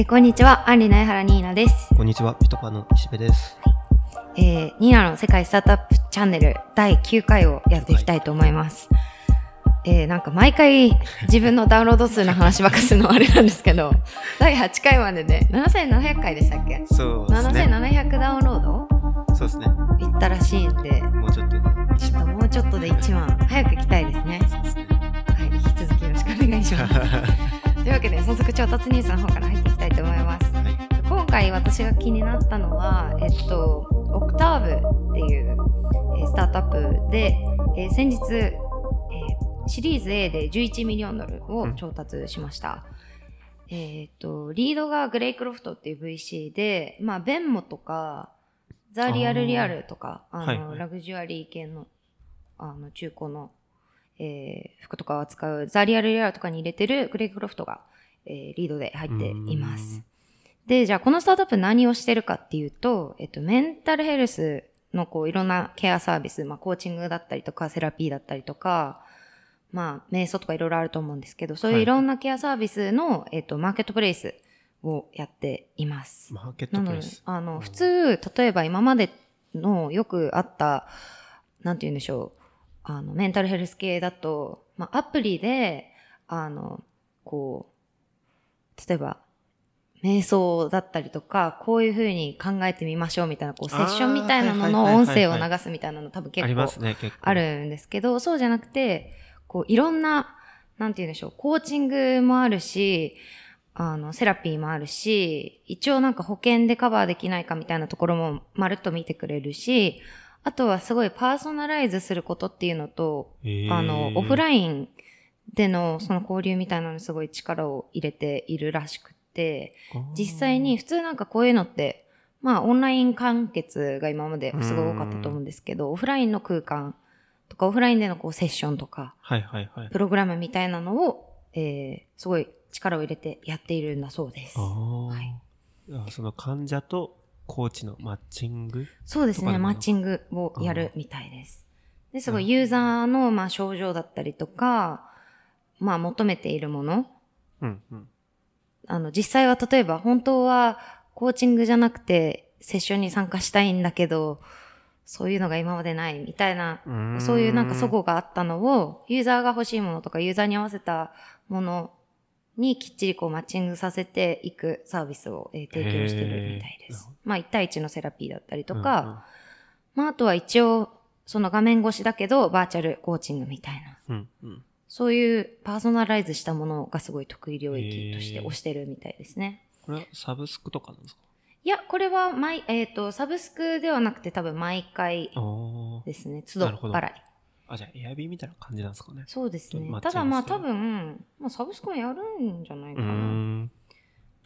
えこんにちは、アンリナエハラニーナです。こんにちは、ピトパの石部です。えー、ニーナの世界スタートアップチャンネル第9回をやっていきたいと思います。えー、なんか毎回自分のダウンロード数の話ばっかするのはあれなんですけど、第8回までで7700回でしたっけ？そうですね。7700ダウンロード？そうですね。いったらしいんで、もうちょっとでちょっともうちょっとで1万早く行きたいですね。そうですね。はい、引き続きよろしくお願いします。というわけで早速調達ニュースの方から入っていきと思います。はい。今回私が気になったのは、えっと、オクターブっていう、えースタートアップで、えー先日、えーシリーズ A で11ミリオンドルを調達しました。えっと、リードがグレイクロフトっていう VC で、まあ、ベンモとか、ザ・リアル・リアルとか、あの、はいはいラグジュアリー系の、あの、中古の、えー服とかを扱うザ・リアル・リアルとかに入れてるグレイクロフトが、えーリードで入っています。で、じゃあこのスタートアップ何をしてるかっていうと、えっと、メンタルヘルスのこういろんなケアサービス、まあコーチングだったりとかセラピーだったりとか、まあ瞑想とかいろいろあると思うんですけど、そういういろんなケアサービスの、えっと、マーケットプレイスをやっています。マーケットプレイス。、あの、うん普通、例えば今までのよくあった、なんて言うんでしょう、あの、メンタルヘルス系だと、まあ、アプリで、あの、こう、例えば、瞑想だったりとか、こういうふうに考えてみましょうみたいな、こう、セッションみたいなのの音声を流すみたいなの多分結構あ。るんですけど、そうじゃなくて、こう、いろんな、なんて言うんでしょう、コーチングもあるし、あの、セラピーもあるし、一応なんか保険でカバーできないかみたいなところもまるっと見てくれるし、あとはすごいパーソナライズすることっていうのと、あの、オフイラインでのその交流みたいなのにすごい力を入れているらしくって、ン実際に、普通なんかこういうのって、まあオンライン完結が今まですごい多かったと思うんですけど、オフラインの空間とかオフラインでのこうセッションとか、はいはいはい。プログラムみたいなのを、えー、すごい力を入れてやっているんだそうです。はい。あその患者とコーチのマッチングそうですね、マッチングをやるみたいです。で、すごいユーザーのまあ症状だったりとか、まあ求めているもの、うんうん。あの、実際は例えば本当はコーチングじゃなくてセッションに参加したいんだけど、そういうのが今までないみたいな、そういうなんか齟齬があったのを、ユーザーが欲しいものとかユーザーに合わせたものにきっちりこうマッチングさせていくサービスを、えー提供しているみたいです。まあ1対1のセラピーだったりとうんか、まああとは一応その画面越しだけどバーチャルコーチングみたいな。うんうんうん。そういうパーソナライズしたものがすごい得意領域として推してるみたいですね。これはサブスクとかなんですか？いや、これは毎、えっ、と、サブスクではなくて多分毎回。ですね。都度払い。あ、じゃあ、エアビーみたいな感じなんですかね？そうですねただまあ多分、まあ、サブスクもやるんじゃないうかーな。ん。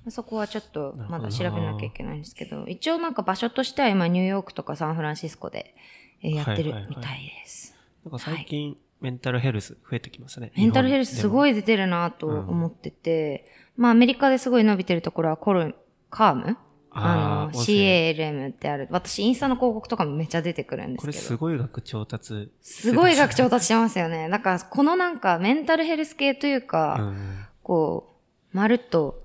そこはちょっとまだ調べなきゃいけないんですけど、一応なんか場所としては今ニューヨークとかサンフランシスコで、えーやってるはいはいはいみたいです。なんか最近、メンタルヘルス増えてきますね。メンタルヘルスすごい。い出てるなと思ってて、まあアメリカですごい伸びてるところはコル、カーム？あの、CALM ってある。私インスタの広告とかもめっちゃ出てくるんですこれけど。すごい額調達。すごい額調達してますよね。だから、このなんか、メンタルヘルス系というか、うん。こう、まるっと、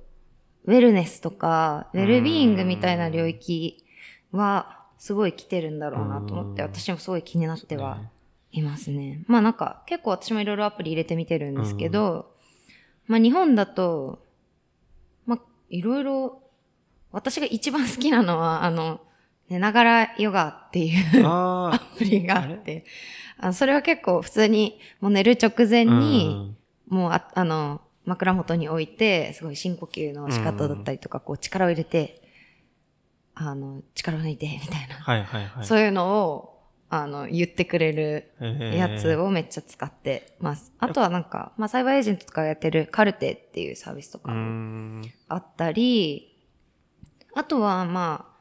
ウェルネスとか、ウェルビーイングみたいな領域は、すごい来てるんだろうなと思って、うん私もすごい気になってはねいますね。まあなんか、結構私もいろいろアプリ入れてみてるんですけど、まあ日本だと、まあ、いろいろ、私が一番好きなのは、あの、寝ながらヨガっていう あアプリがあって、あそれは結構普通にもう寝る直前あ。に、もうあ、あの、枕元に置いて、すごい深呼吸の仕方だったりとか、こう力を入れて、あの、力を抜いて、みたいな。はいはいはい。そういうのを、あの、言ってくれるやつをめっちゃ使ってます。あとはなんか、まあ、サイバーエージェントとかやってるカルテっていうサービスとか。あったり、あとはまあ、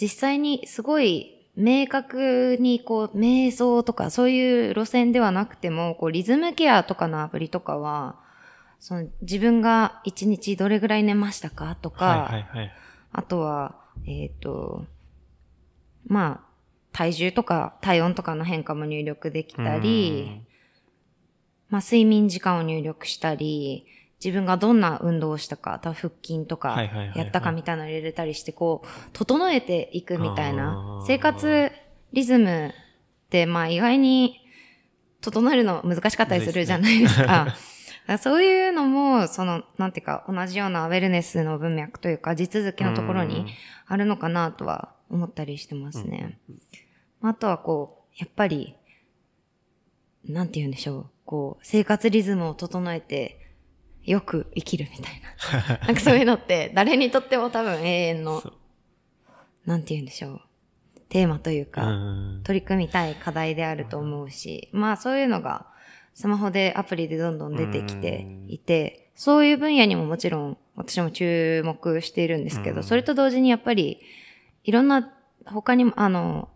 実際にすごい明確にこう、瞑想とかそういう路線ではなくても、こう、リズムケアとかのアプリとかは、その自分が一日どれぐらい寝ましたかとか、はいはいはい。あとは、えっ、と、まあ、体重とか体温とかの変化も入力できたり、まあ、睡眠時間を入力したり、自分がどんな運動をしたか、多分腹筋とかやったかみたいなのを入れたりして、こう、整えていくみたいな生活リズムって、まあ意外に整えるの難しかったりするじゃないですか。そういうのも、その、なんていうか、同じようなウェルネスの文脈というか、地続きのところにあるのかなとは思ったりしてますね。あとはこう、やっぱり、なんて言うんでしょう。こう、生活リズムを整えて、よく生きるみたいな。なんかそういうのって、誰にとっても多分永遠のなんて言うんでしょう。テーマといううか、ん。取り組みたい課題であると思うし、まあそういうのがスマホでアプリでどんどん出てきていて、そういう分野にももちろん私も注目しているんですけど、うんそれと同時にやっぱりいろんな他にも、あの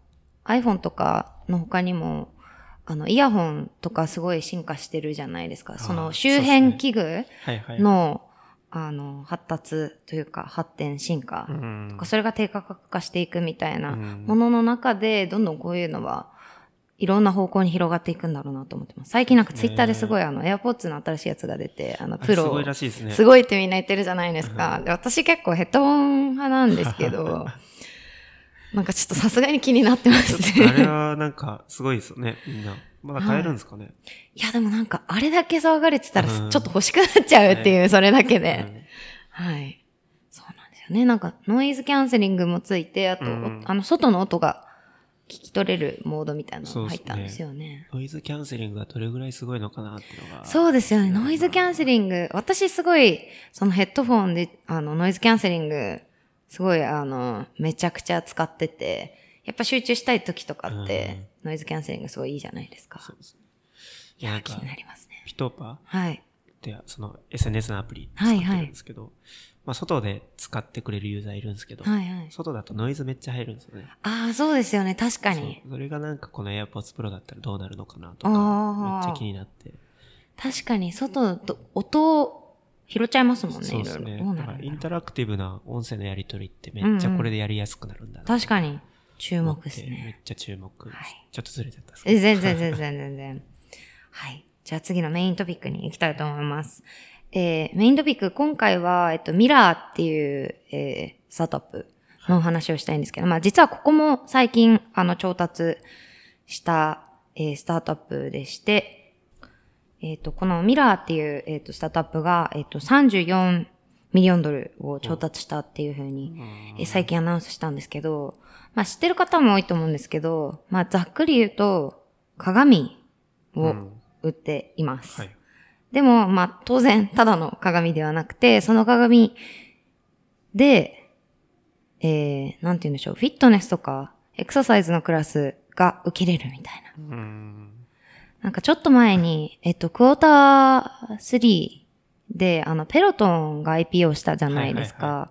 iPhone とかの他にも、あのイヤホンとかすごい進化してるじゃないですか。その周辺器具はいはい。の、あの発達というか発展進化うんとかそれが低価格化していくみたいなうんものの中で、どんどんこういうのはいろんな方向に広がっていくんだろうなと思ってます。最近なんかツイッターですごいあの、AirPods の新しいやつが出て、あの、プロすごいらしいですね。すごいってみんな言ってるじゃないですか。で私結構ヘッドホン派なんですけど、なんかちょっとさすがに気になってますあれね。はなんかすごいですよね、みんな。まだ買えるんですかね？いやでもなんかあれだけ騒がれてたらちょうんっと欲しくなっちゃうっていう、それだけで。うんはい。そうなんですよね。なんか、ノイズキャンセリングもついて、あと、うんあの、外の音が聞き取れるモードみたいなのが入ったんですよね。ノイズキャンセリングがどれぐらいすごいのかなっていうのが。そうですよね。ノイズキャンセリング。私すごい、そのヘッドフォンで、あの、ノイズキャンセリング、すごい、あの、めちゃくちゃ使ってて、やっぱ集中したい時とかって、ノイズキャンセリングすごいいいじゃないですか。そうですね。いや気になりますね。ピトーパはい。って、その SNS のアプリ使ってはいはいるんですけど、まあ外で使ってくれるユーザーいるんですけど、はいはい。外だとノイズめっちゃ入るんですよね。ああ、そうですよね。確かに。そうそれがなんかこの AirPods Pro だったらどうなるのかなとか、めっちゃ気になって。確かに、外と、音を拾っちゃいますもんね。そうですね。かインタラクティブな音声のやり取りってめっちゃこれでやりやすくなるんだな。確かに、注目ですめっね。ちゃ注目。はいちょっとずれちゃった全然全然全然。はい。じゃあ次のメイントピックに行きたいと思います。えーメイントピック、今回は、えっと、ミラーっていう、えースタートアップのお話をしたいんですけど、まあ実はここも最近、あの、調達した、えースタートアップでして、えっ、と、このミラーっていう、えっ、と、スタートアップが、えっ、と、34ミリオンドルを調達したっていうふうに、えー最近アナウンスしたんですけど、まあ知ってる方も多いと思うんですけど、まあざっくり言うと、鏡を売っています。はい。でも、まあ当然、ただの鏡ではなくて、その鏡で、えー、なんて言うんでしょう、フィットネスとか、エクササイズのクラスが受けれるみたいな。うん。なんかちょっと前に、えっと、クォーター3で、あの、ペロトンが IPO したじゃないですか。はいは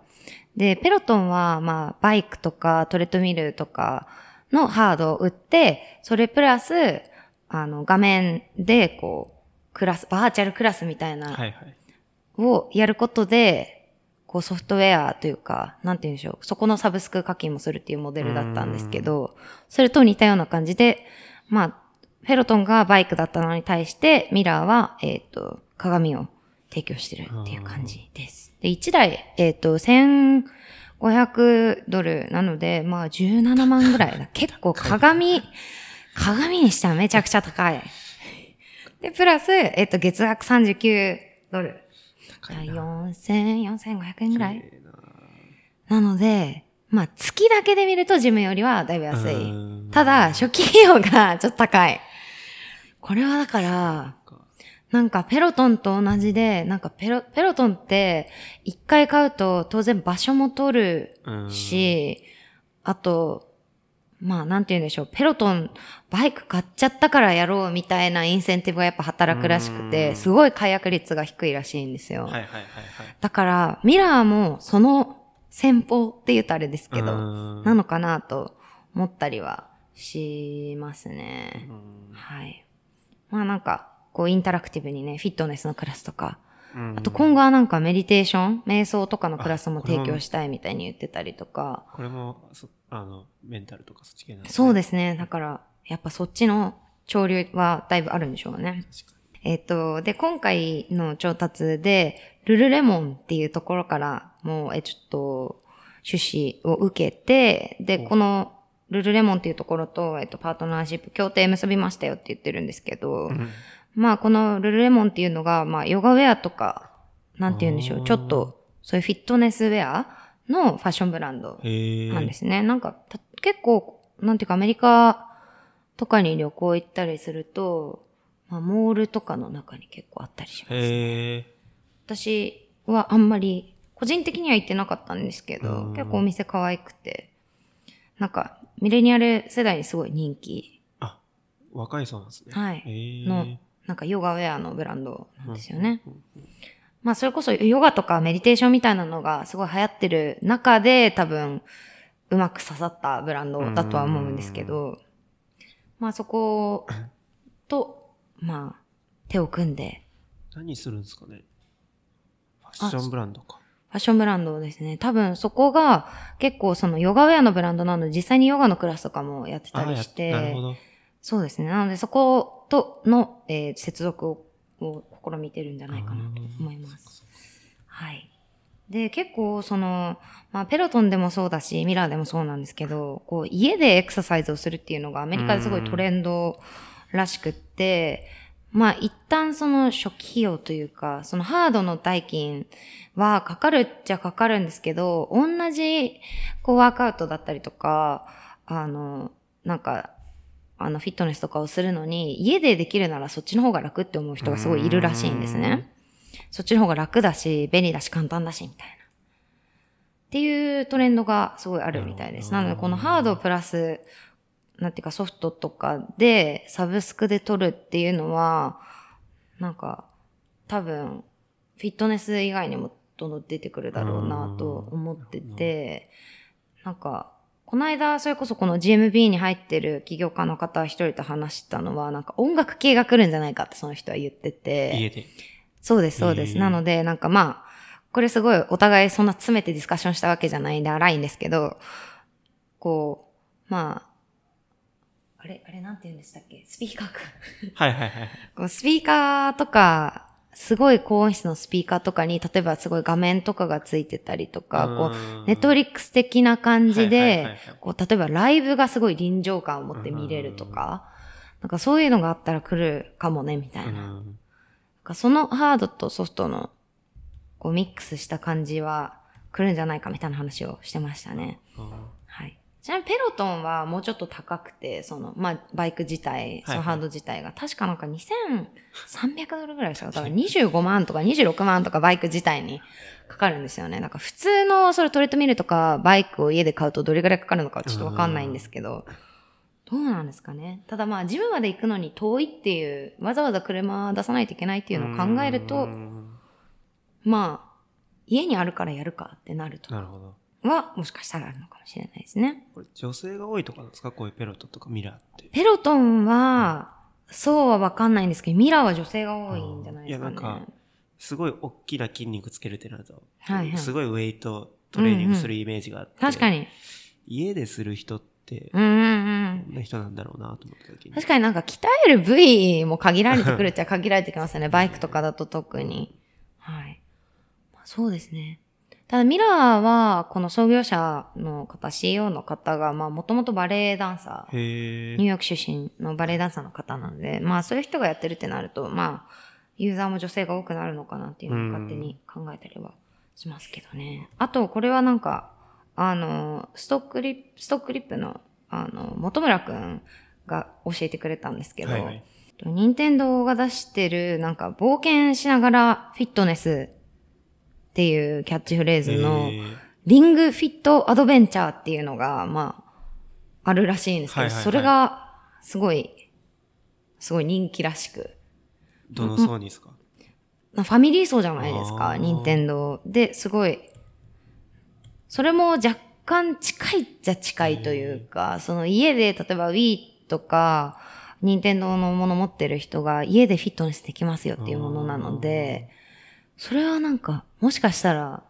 で、ペロトンは、まあ、バイクとかトレッドミルとかのハードを売って、それプラス、あの、画面で、こう、クラス、バーチャルクラスみたいな。をやることで、こうソフトウェアというか、なんて言うんでしょう、そこのサブスク課金もするっていうモデルだったんですけど、それと似たような感じで、まあ、フェロトンがバイクだったのに対して、ミラーは、えっ、と、鏡を提供してるっていう感じです。で、1台、えっ、と、1500ドルなので、まあ17万ぐらいだ。結構鏡、鏡にしてはめちゃくちゃ高い。で、プラス、えっ、と、月額39ドル。高いな4000、4500円ぐらいななので、まあ、月だけで見るとジムよりはだいぶ安うい。んただ、初期費用がちょっと高い。これはだから、なんかペロトンと同じで、なんかペロ、ペロトンって、一回買うと当然場所も取るうんし、あと、まあなんて言うんでしょう、ペロトン、バイク買っちゃったからやろうみたいなインセンティブがやっぱ働くらしくうて、んすごい解約率が低いらしいんですよ。はいはいはいはい。だから、ミラーもその先方って言うとあれですけど、うんなのかなと思ったりはしますね。うんはい。まあなんか、こうインタラクティブにね、フィットネスのクラスとか、うんあと今後はなんかメディテーション、瞑想とかのクラスも提供したいみたいに言ってたりとか、これも、そあの、メンタルとかそっち系なん。そうですすね。だから、やっぱそっちの潮流はだいぶあるんでしょうね。えっ、と、で、今回の調達で、ルルレモンっていうところから、もう、え、ちょっと、出資を受けて、で、この、ルルレモンっていうところと、えっと、パートナーシップ協定結びましたよって言ってるんですけど、うんまあ、このルルレモンっていうのが、まあ、ヨガウェアとか、なんて言うんでしょう、ちょっと、そういうフィットネスウェアのファッションブランド。なんですね。なんか、た結構、なんていうか、アメリカとかに旅行行ったりすると、まあ、モールとかの中に結構あったりします。へえ。私はあんまり、個人的には行ってなかったんですけど、うん結構お店可愛くて、なんか、ミレニアル世代にすごい人気、あ、若いそうなんですね。はいへえ。の、なんかヨガウェアのブランドなんですよね。うんうんまあそれこそヨガとかメディテーションみたいなのがすごい流行ってる中で多分うまく刺さったブランドだとは思うんですけど、まあそこと、まあ手を組んで何するんですかね。ファッションブランドか。ファッションブランドですね。多分そこが結構そのヨガウェアのブランドなので実際にヨガのクラスとかもやってたりして、なるほど。そうですね。なのでそことの、えー接続をを試みてるんじゃないかなと思います。はい。で、結構、その、まあ、ペロトンでもそうだし、ミラーでもそうなんですけど、こう、家でエクササイズをするっていうのがアメリカですごいトレンドらしくって、まあ、一旦その初期費用というか、そのハードの代金はかかるっちゃかかるんですけど、同じ、こう、ワークアウトだったりとか、あの、なんか、あの、フィットネスとかをするのに、家でできるならそっちの方が楽って思う人がすごいいるらしいんですね。そっちの方が楽だし、便利だし、簡単だし、みたいな。っていうトレンドがすごいあるみたいです。なので、このハードプラス、なんていうかソフトとかで、サブスクで取るっていうのは、なんか、多分、フィットネス以外にもどんどん出てくるだろうなと思ってて、なんか、この間、それこそこの GMB に入ってる起業家の方一人と話したのは、なんか音楽系が来るんじゃないかってその人は言ってて。家で。そうです、そうです。なので、なんかまあ、これすごいお互いそんな詰めてディスカッションしたわけじゃないんで荒いんですけど、こう、まあ、あれ、あれなんて言うんでしたっけ？スピーカーか。はいはいはい。こうスピーカーとか、すごい高音質のスピーカーとかに、例えばすごい画面とかがついてたりとか、こう、ネットフリックス的な感じではい、こう、例えばライブがすごい臨場感を持って見れるとか、なんかそういうのがあったら来るかもね、みたいな。なんかそのハードとソフトの、こう、ミックスした感じは来るんじゃないかみたいな話をしてましたね。はい。ちなみにペロトンはもうちょっと高くて、その、まあ、バイク自体、そのハード自体が、確かなんか2300ドルぐらいですかだから25万とか26万とかバイク自体にかかるんですよね。なんか普通のそれトレッドミルとかバイクを家で買うとどれぐらいかかるのかちょっとわかんないんですけど、どうなんですかね。ただまあ、ジムまで行くのに遠いっていう、わざわざ車出さないといけないっていうのを考えるうと、んまあ、家にあるからやるかってなるとなるほど。は、もしかしたらあるのかもしれないですね。これ女性が多いとかですか？こういうペロットとかミラーって。ペロトンは、そうはわかんないんですけど、ミラーは女性が多いんじゃないですかね。いやなんかすごい大きな筋肉つけるってなると、はいはいすごいウェイトトレーニングするイメージがあって、確かに。家でする人って、うんうんうんな人なんだろうなと思った時に。確かになんか鍛える部位も限られてくるっちゃ限られてきますよね。バイクとかだと特に。はい。まあ、そうですね。ただミラーは、この創業者の方、CEO の方が、まあもともとバレエダンサー、へーニューヨーク出身のバレエダンサーの方なので、まあそういう人がやってるってなると、まあ、ユーザーも女性が多くなるのかなっていうのを勝手に考えたりはしますけどね。あと、これはなんか、あの、ストックリップ、ストックリップの、あの、本村くんが教えてくれたんですけど、はいはい任天堂が出してる、なんか、冒険しながらフィットネスっていうキャッチフレーズの、リングフィットアドベンチャーっていうのが、まあ、あるらしいんですけど、はいはいはい。それが、すごい、すごい人気らしく。どの層にですか？ファミリー層じゃないですか、任天堂。で、すごい、それも若干近いっちゃ近いというか、その家で、例えば Wii とか、任天堂のもの持ってる人が家でフィットネスできますよっていうものなので、それはなんか、もしかしたら、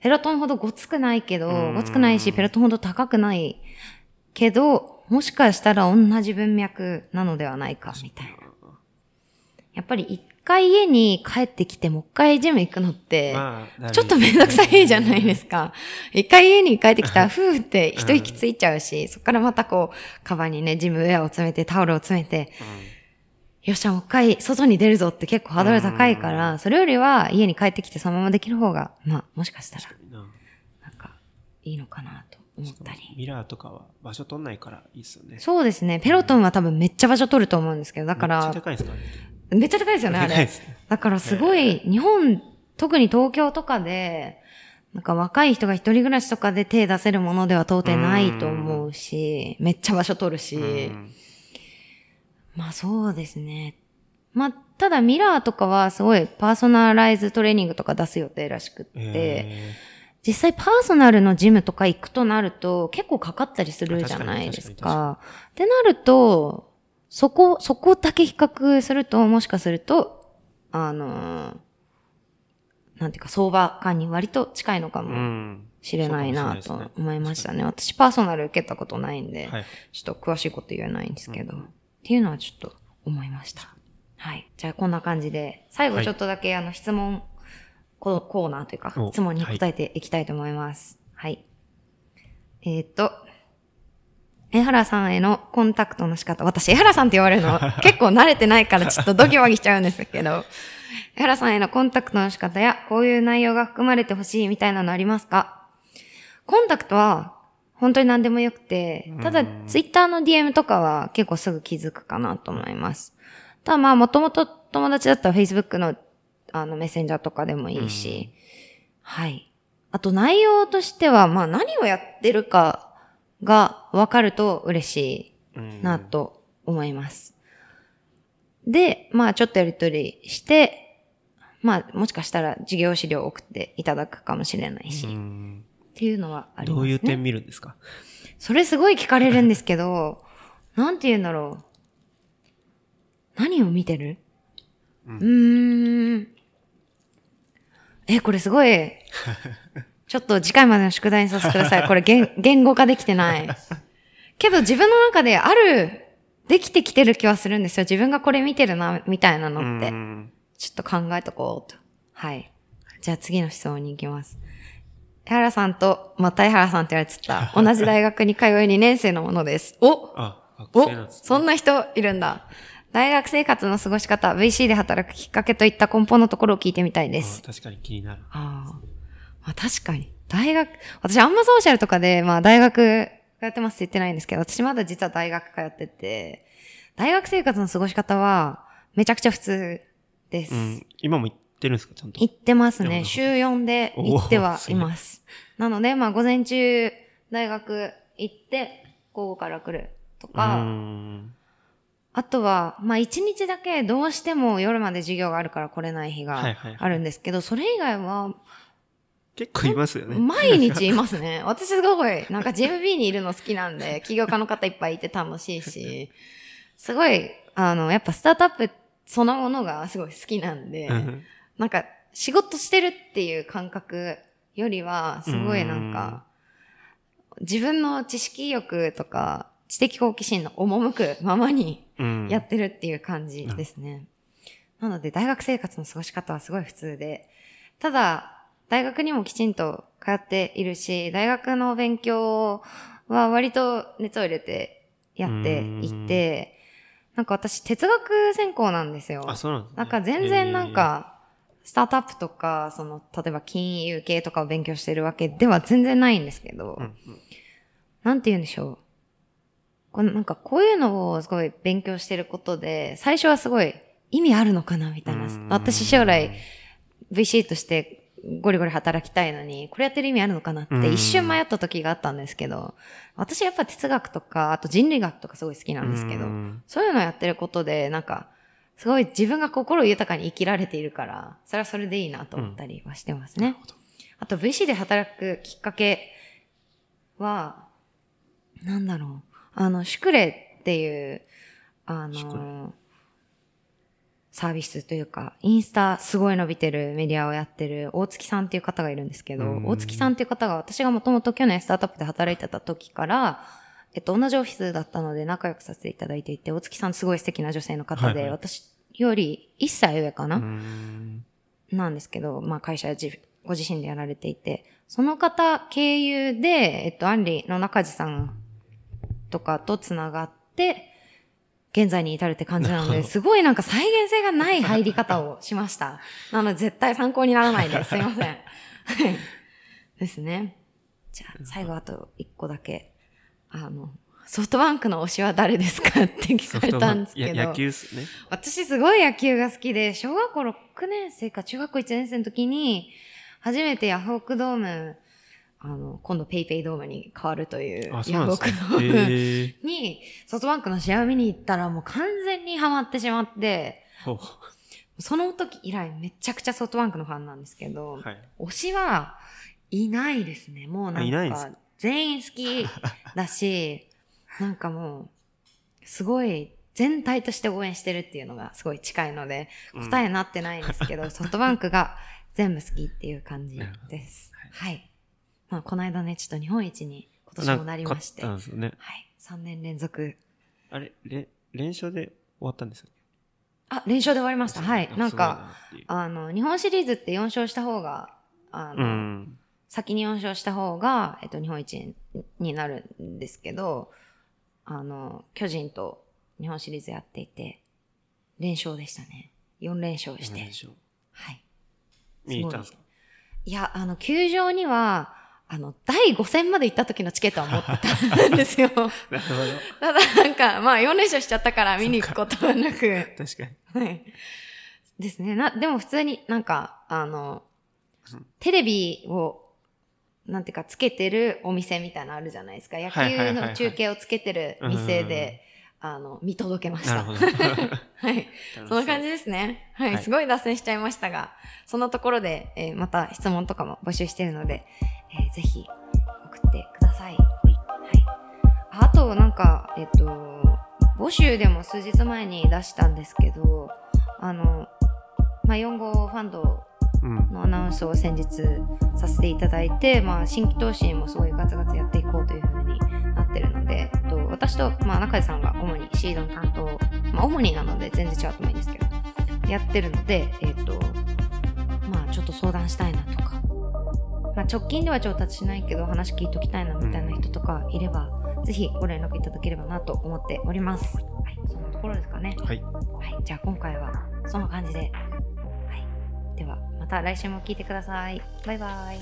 ペロトンほどごつくないけど、うんごつくないし、ペロトンほど高くないけど、もしかしたら同じ文脈なのではないか、みたいな。いやっぱり一回家に帰ってきてもう一回ジム行くのって、まあ、ちょっとめんどくさいじゃないですか。一回家に帰ってきたら、ふーって一息ついちゃうし、そこからまたこう、カバンにね、ジムウェアを詰めて、タオルを詰めて、よっしゃ、もう一回外に出るぞって結構ハードル高いから、それよりは家に帰ってきてそのままできる方が、まあ、もしかしたら、うん。ななんか、いいのかなと思ったり。ミラーとかは場所取んないからいいですよね。そうですね。ペロトンは多分めっちゃ場所取ると思うんですけど、だかめっちゃら、高いですか。めっちゃ高いですよね、あれ。だからすごい、日本、特に東京とかで、なんか若い人が一人暮らしとかで手出せるものでは到底ないと思うし、めっちゃ場所取るし、うんまあそうですね。まあ、ただミラーとかはすごいパーソナライズトレーニングとか出す予定らしくって、え実際パーソナルのジムとか行くとなると結構かかったりするじゃないです確かにか。ってなると、そこ、そこだけ比較すると、もしかすると、あのーなんていうか相場感に割と近いのかもん。しれないなと思いましたね。私パーソナル受けたことないんで、はい。ちょっと詳しいこと言えないんですけど、っていうのはちょっと思いました。はい。じゃあこんな感じで、最後ちょっとだけあの質問ココーナーというか、お質問に答えていきたいと思います。はい。えーっと、江原さんへのコンタクトの仕方。私、江原さんって言われるの 結構慣れてないからちょっとドギマギしちゃうんですけど、江原さんへのコンタクトの仕方や、こういう内容が含まれてほしいみたいなのありますか？コンタクトは、本当に何でもよくて、ただ、ツイッターの DM とかは結構すぐ気づくかなと思います。ただまあ、もともと友達だったら Facebook のあのメッセンジャーとかでもいいし、はい。あと内容としては、まあ何をやってるかが分かると嬉しうんいなと思います。で、まあちょっとやりとりして、まあもしかしたら授業資料を送っていただくかもしれないし、うっんていうのはありますね。どういう点見るんですか？それすごい聞かれるんですけど、なんて言うんだろう。何を見てる？うーん。え、これすごい、ちょっと次回までの宿題にさせてください。これ言 言語化できてない。けど自分の中である、できてきてる気はするんですよ。自分がこれ見てるな、みたいなのってう。んちょっと考えとこうと。はい。じゃあ次の質問に行きます。江原さんと、また江原さんって言われちゃった。同じ大学に通う2年生のものです。お あ、学お生なんですねそんな人いるんだ。大学生活の過ごし方、VC で働くきっかけといった根本のところを聞いてみたいですあ。確かに気になる。ああ。まあ確かに。大学、私あんまソーシャルとかで、まあ大学通ってますって言ってないんですけど、私まだ実は大学通ってて、大学生活の過ごし方はめちゃくちゃ普通です。うん。今も行ってるんですかちゃんと？行ってますね。週4で行ってはいます。なので、まあ午前中大学行って、午後から来るとうか、ん。あとは、まあ一日だけどうしても夜まで授業があるから来れない日があるんですけど、それ以外は結構いますよね。毎日いますね。私すごい、なんか GMB にいるの好きなんで、起業家の方いっぱいいて楽しいし、すごい、あの、やっぱスタートアップそのものがすごい好きなんで、うんなんか仕事してるっていう感覚よりは、すごいなんか、自分の知識欲とか、知的好奇心の赴くままにうん。やってるっていう感じですね。なので、大学生活の過ごし方はすごい普通で、ただ、大学にもきちんと通っているし、大学の勉強は割と熱を入れてやっていて、なんか私哲学専攻なんですよ。あ、そうなんですね。なんか全然なんか、スタートアップとか、その、例えば金融系とかを勉強してるわけでは全然ないんですけど、えー。うんなんて言うんでしょう。このなんかこういうのをすごい勉強してることで、最初はすごい意味あるのかなみたいなうん。私将来 VC としてゴリゴリ働きたいのに、これやってる意味あるのかなってうん一瞬迷った時があったんですけど、私やっぱ哲学とか、あと人類学とかすごい好きなんですけどう、んそういうのをやってることで、なんか、すごい自分が心豊かに生きられているから、それはそれでいいなと思ったりはしてますね。あと VC で働くきっかけは、なんだろう。あの、シュクレっていう、あの、サービスというか、インスタすごい伸びてるメディアをやってる大月さんっていう方がいるんですけどうん、大月さんっていう方が私がもともと去年スタートアップで働いてた時から、えっと、同じオフィスだったので仲良くさせていただいていて、大月さんすごい素敵な女性の方で、はいはい私より1歳上かな？なんですけど、まあ会社自ご自身でやられていて、その方経由で、えっと、アンリの中地さんとかとつながって、現在に至るって感じなので、すごいなんか再現性がない入り方をしました。なので絶対参考にならないです。すいません。はい。ですね。じゃあ、最後あと一個だけ。あの、ソフトバンクの推しは誰ですかって聞かれたんですけど。や野球っすね。私すごい野球が好きで、小学校6年生か中学校1年生の時に、初めてヤフオクドーム、あの、今度ペイペイドームに変わるという、あ、ヤ。フオクドーム。に、ソフトバンクの試合を見に行ったらもう完全にハマってしまって、その時以来めちゃくちゃソフトバンクのファンなんですけど、はい。推しはいないですね。もうなんあいないんですか、全員好きだし、なんかもう、すごい全体として応援してるっていうのがすごい近いので、うん答えになってないんですけど、ソフトバンクが全部好きっていう感じです。はい。まあ、この間ね、ちょっと日本一に今年もなりまして、なんはい。か勝ったんですよね。3年連続。あれ、れ連勝で終わったんですよね？あ、連勝で終わりました。はい。なんか、あの、日本シリーズって4勝した方が、あの、うん。先に4勝した方が、えっと、日本一になるんですけど、あの、巨人と日本シリーズやっていて、連勝でしたね。4連勝して。四連勝はい。見に行ったんですか？いや、あの、球場には、あの、第5戦まで行った時のチケットは持ってたんですよ。なるほただ、なんか、まあ、4連勝しちゃったから見に行くことはなく、ど。確かに。はい。ですね。な、でも普通になんか、あのうん、テレビを、なんていうか、つけてるお店みたいなのあるじゃないですか。野球の中継をつけてる店で、あの、見届けました。はい。そんな感じですね。はい。はいすごい脱線しちゃいましたが、そんなところで、えーまた質問とかも募集しているので、えーぜひ送ってください。はい。あと、なんか、えっ、と、募集でも数日前に出したんですけど、あの、まあ、4号ファンドうん。のアナウンスを先日させていただいて、まあ、新規投資もすごいガツガツやっていこうというふうになってるので、と、私と、まあ、中井さんが主にシードの担当、まあ、主になので全然違うともいいんですけど、やってるので、えっと、まあ、ちょっと相談したいなとか、まあ、直近では調達しないけど、話聞いときたいなみたいな人とかいれば、ぜひご連絡いただければなと思っております。はい、そんなところですかね。はい。はい、じゃあ今回はそんな感じで。はい。では、また来週も聞いてください。バイバイ。